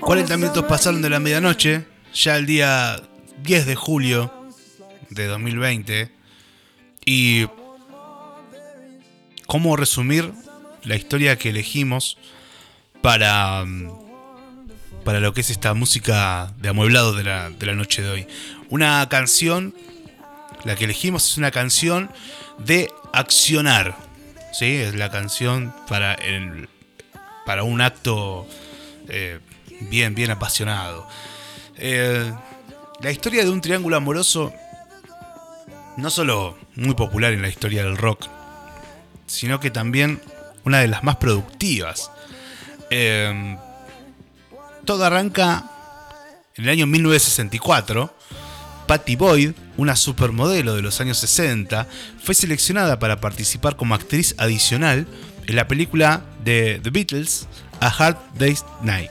40 minutos pasaron de la medianoche, ya el día 10 de julio de 2020. Y cómo resumir la historia que elegimos para, para lo que es esta música de amueblado de la, de la noche de hoy. Una canción, la que elegimos es una canción de accionar. ¿sí? Es la canción para, el, para un acto eh, bien, bien apasionado. Eh, la historia de un triángulo amoroso, no solo muy popular en la historia del rock, sino que también una de las más productivas. Eh, todo arranca en el año 1964. Patty Boyd, una supermodelo de los años 60, fue seleccionada para participar como actriz adicional en la película de The Beatles, A Hard Day's Night.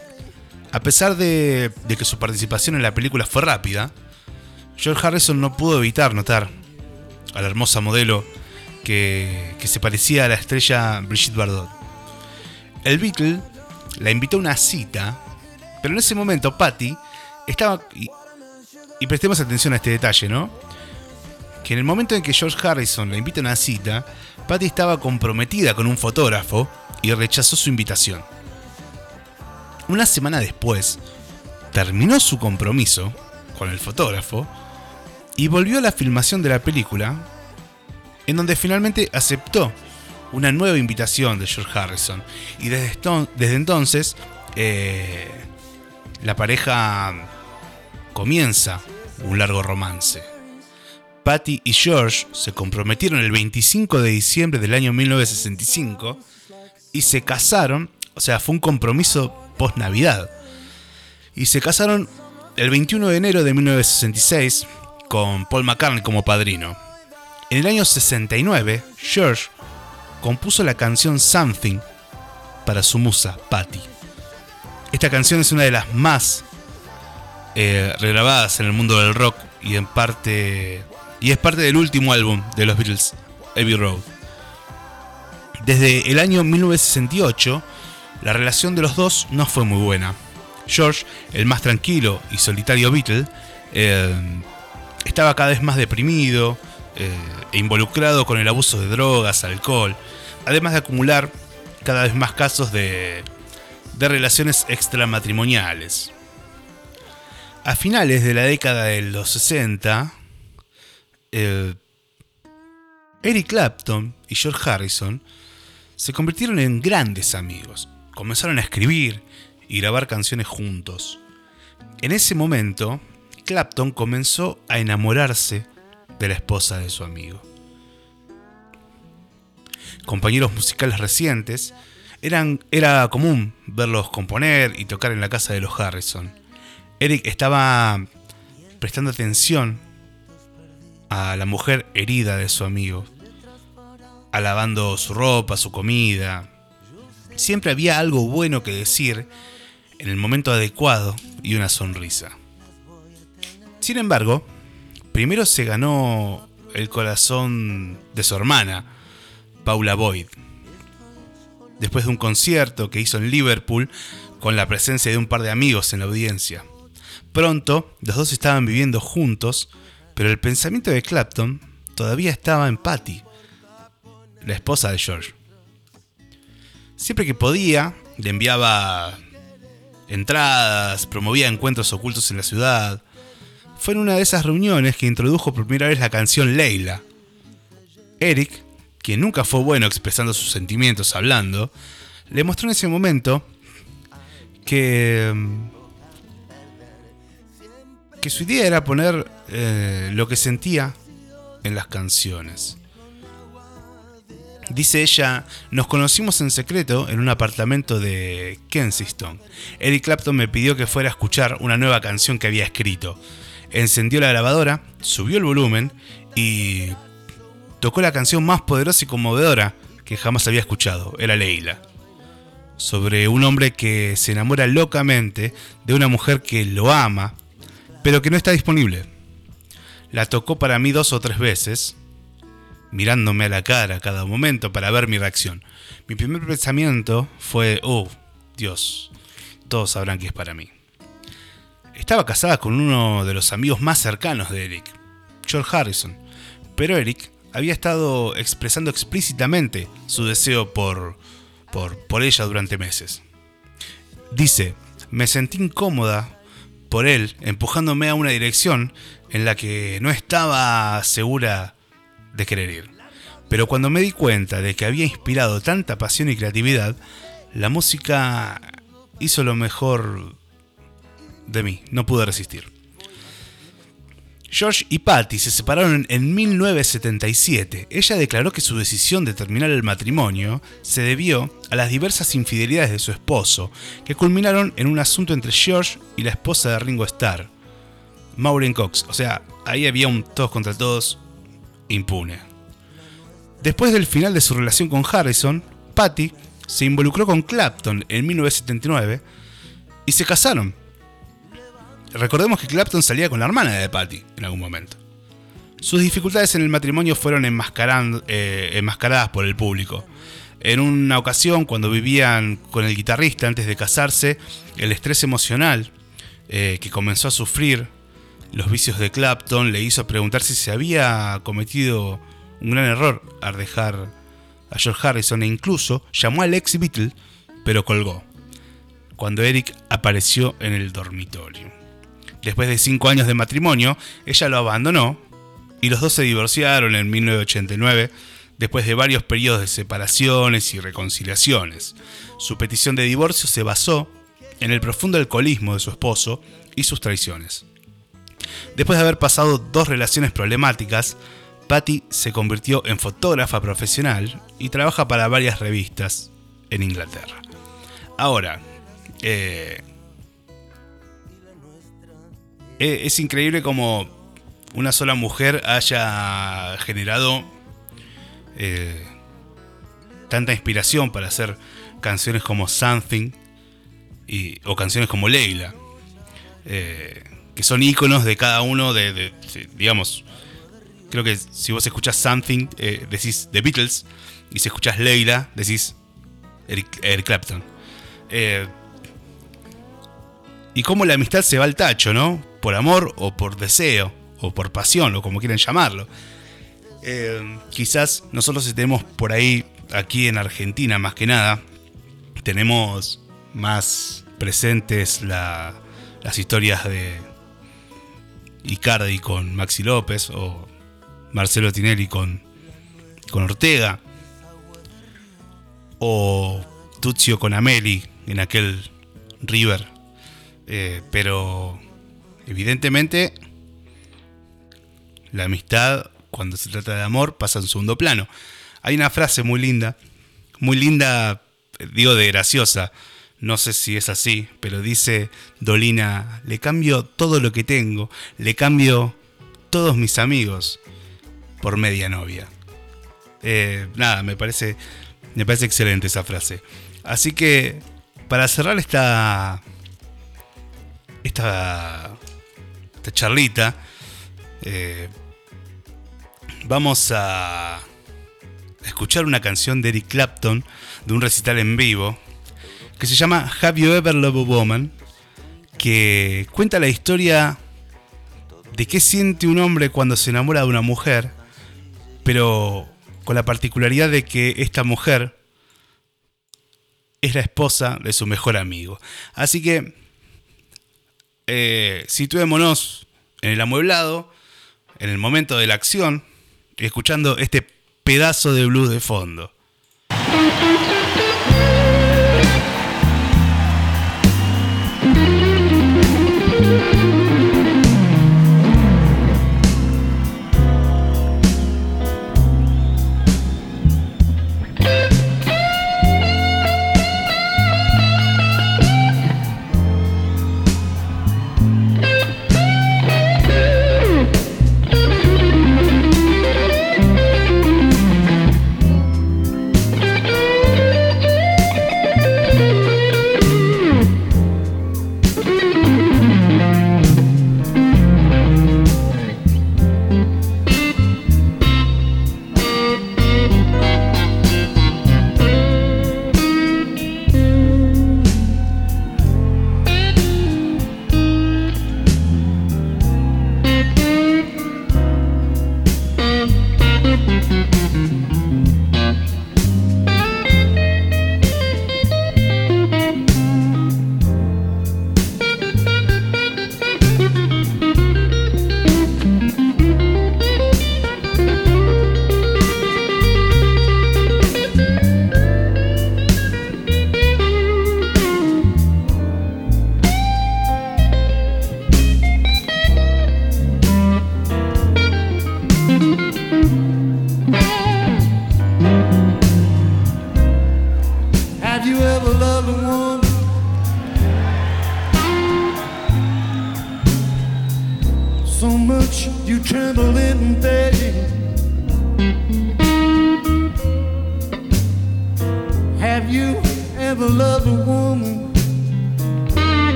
A pesar de, que su participación en la película fue rápida, George Harrison no pudo evitar notar a la hermosa modelo que, se parecía a la estrella Brigitte Bardot. El Beatle la invitó a una cita, pero en ese momento Patty estaba... Y, y prestemos atención a este detalle, ¿no? Que en el momento en que George Harrison la invita a una cita, Patty estaba comprometida con un fotógrafo y rechazó su invitación. Una semana después, terminó su compromiso con el fotógrafo y volvió a la filmación de la película, en donde finalmente aceptó una nueva invitación de George Harrison. Y desde, entonces, eh, la pareja comienza un largo romance. Patty y George se comprometieron el 25 de diciembre del año 1965 y se casaron, o sea, fue un compromiso post Navidad. Y se casaron el 21 de enero de 1966 con Paul McCartney como padrino. En el año 69, George compuso la canción Something para su musa, Patty. Esta canción es una de las más eh, regrabadas en el mundo del rock y en parte y es parte del último álbum de los Beatles, Abbey Road. Desde el año 1968 la relación de los dos no fue muy buena. George, el más tranquilo y solitario Beatle, eh, estaba cada vez más deprimido eh, e involucrado con el abuso de drogas, alcohol, además de acumular cada vez más casos de, de relaciones extramatrimoniales. A finales de la década de los 60, eh, Eric Clapton y George Harrison se convirtieron en grandes amigos comenzaron a escribir y grabar canciones juntos. En ese momento, Clapton comenzó a enamorarse de la esposa de su amigo. Compañeros musicales recientes, eran, era común verlos componer y tocar en la casa de los Harrison. Eric estaba prestando atención a la mujer herida de su amigo, alabando su ropa, su comida, Siempre había algo bueno que decir en el momento adecuado y una sonrisa. Sin embargo, primero se ganó el corazón de su hermana, Paula Boyd. Después de un concierto que hizo en Liverpool con la presencia de un par de amigos en la audiencia. Pronto, los dos estaban viviendo juntos, pero el pensamiento de Clapton todavía estaba en Patty, la esposa de George. Siempre que podía, le enviaba entradas, promovía encuentros ocultos en la ciudad. Fue en una de esas reuniones que introdujo por primera vez la canción Leila. Eric, quien nunca fue bueno expresando sus sentimientos hablando, le mostró en ese momento que que su idea era poner eh, lo que sentía en las canciones. Dice ella, nos conocimos en secreto en un apartamento de Kensington. Eric Clapton me pidió que fuera a escuchar una nueva canción que había escrito. Encendió la grabadora, subió el volumen y tocó la canción más poderosa y conmovedora que jamás había escuchado. Era Leila. Sobre un hombre que se enamora locamente de una mujer que lo ama, pero que no está disponible. La tocó para mí dos o tres veces mirándome a la cara cada momento para ver mi reacción. Mi primer pensamiento fue, oh, Dios, todos sabrán que es para mí. Estaba casada con uno de los amigos más cercanos de Eric, George Harrison, pero Eric había estado expresando explícitamente su deseo por, por, por ella durante meses. Dice, me sentí incómoda por él empujándome a una dirección en la que no estaba segura de querer ir. Pero cuando me di cuenta de que había inspirado tanta pasión y creatividad, la música hizo lo mejor de mí, no pude resistir. George y Patty se separaron en 1977. Ella declaró que su decisión de terminar el matrimonio se debió a las diversas infidelidades de su esposo, que culminaron en un asunto entre George y la esposa de Ringo Starr, Maureen Cox. O sea, ahí había un todos contra todos impune. Después del final de su relación con Harrison, Patty se involucró con Clapton en 1979 y se casaron Recordemos que Clapton salía con la hermana de Patty en algún momento. Sus dificultades en el matrimonio fueron eh, enmascaradas por el público. En una ocasión, cuando vivían con el guitarrista antes de casarse, el estrés emocional eh, que comenzó a sufrir los vicios de Clapton le hizo preguntar si se había cometido un gran error al dejar a George Harrison e incluso llamó al ex Beatle, pero colgó, cuando Eric apareció en el dormitorio. Después de cinco años de matrimonio, ella lo abandonó y los dos se divorciaron en 1989 después de varios periodos de separaciones y reconciliaciones. Su petición de divorcio se basó en el profundo alcoholismo de su esposo y sus traiciones. Después de haber pasado dos relaciones problemáticas, Patty se convirtió en fotógrafa profesional y trabaja para varias revistas en Inglaterra. Ahora, eh, es increíble como una sola mujer haya generado eh, tanta inspiración para hacer canciones como Something o canciones como Leila, eh, que son iconos de cada uno de, digamos, creo que si vos escuchás Something decís The Beatles y si escuchás Leila decís Eric, Eric Clapton. y cómo la amistad se va al tacho, ¿no? Por amor o por deseo, o por pasión, o como quieran llamarlo. Eh, quizás nosotros tenemos por ahí, aquí en Argentina más que nada, tenemos más presentes las historias de Icardi con Maxi López o Marcelo Tinelli con, con Ortega o Tuzio con Ameli en aquel River. Eh, pero Evidentemente, la amistad, cuando se trata de amor, pasa en segundo plano. Hay una frase muy linda, muy linda, digo de graciosa, no sé si es así, pero dice Dolina, le cambio todo lo que tengo, le cambio todos mis amigos por media novia. Eh, nada, me parece, me parece excelente esa frase. Así que, para cerrar esta, esta esta charlita, eh, vamos a escuchar una canción de Eric Clapton de un recital en vivo que se llama Have You Ever Loved a Woman? que cuenta la historia de qué siente un hombre cuando se enamora de una mujer, pero con la particularidad de que esta mujer es la esposa de su mejor amigo. Así que eh, situémonos en el amueblado, en el momento de la acción, escuchando este pedazo de blues de fondo.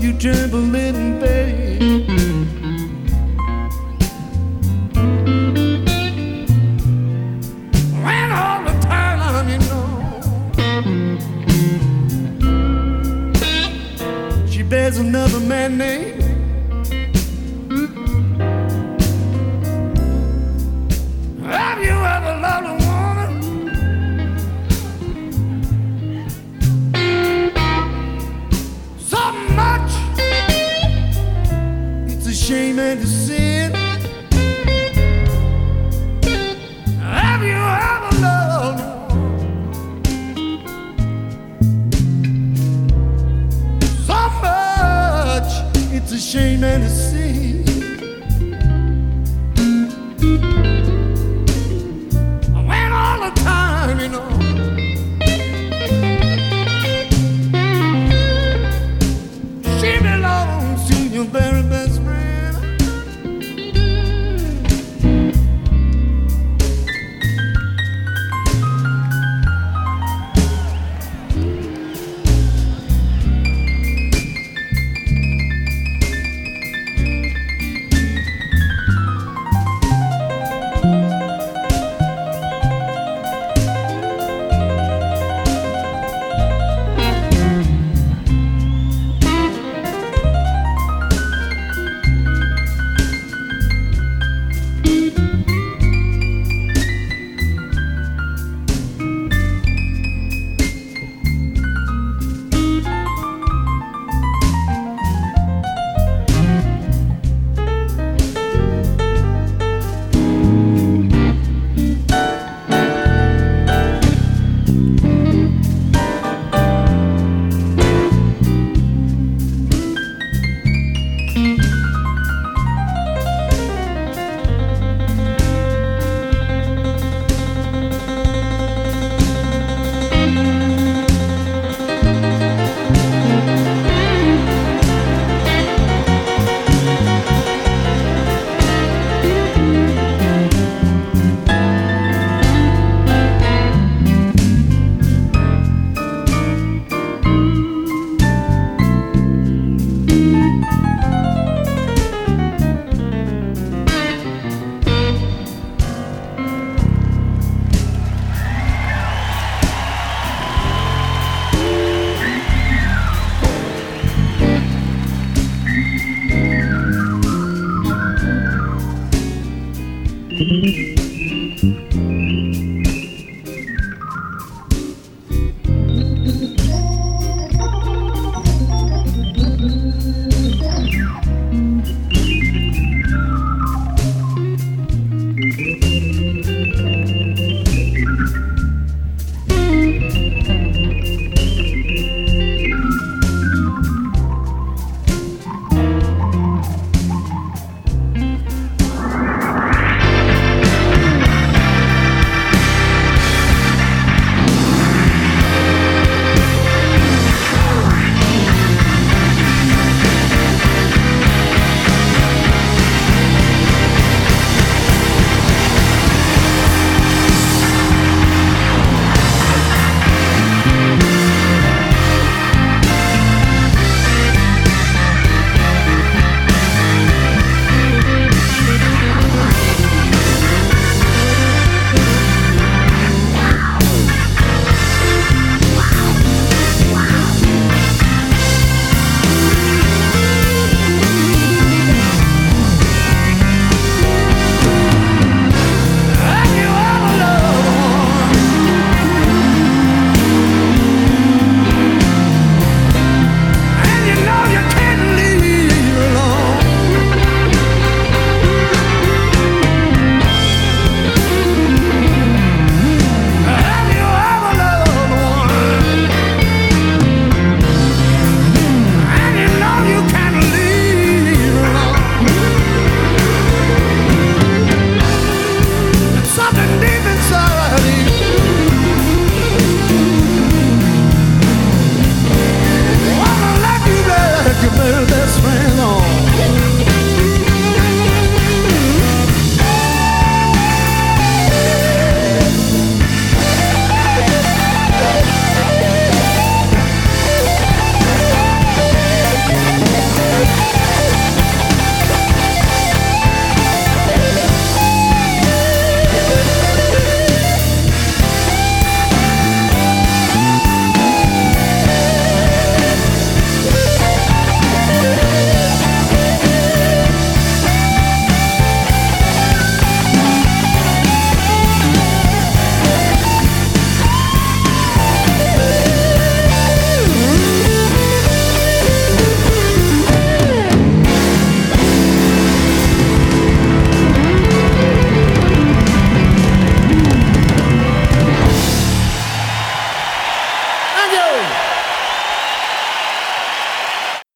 you trembling, babe. When all the time, you know, she bears another man's name. grande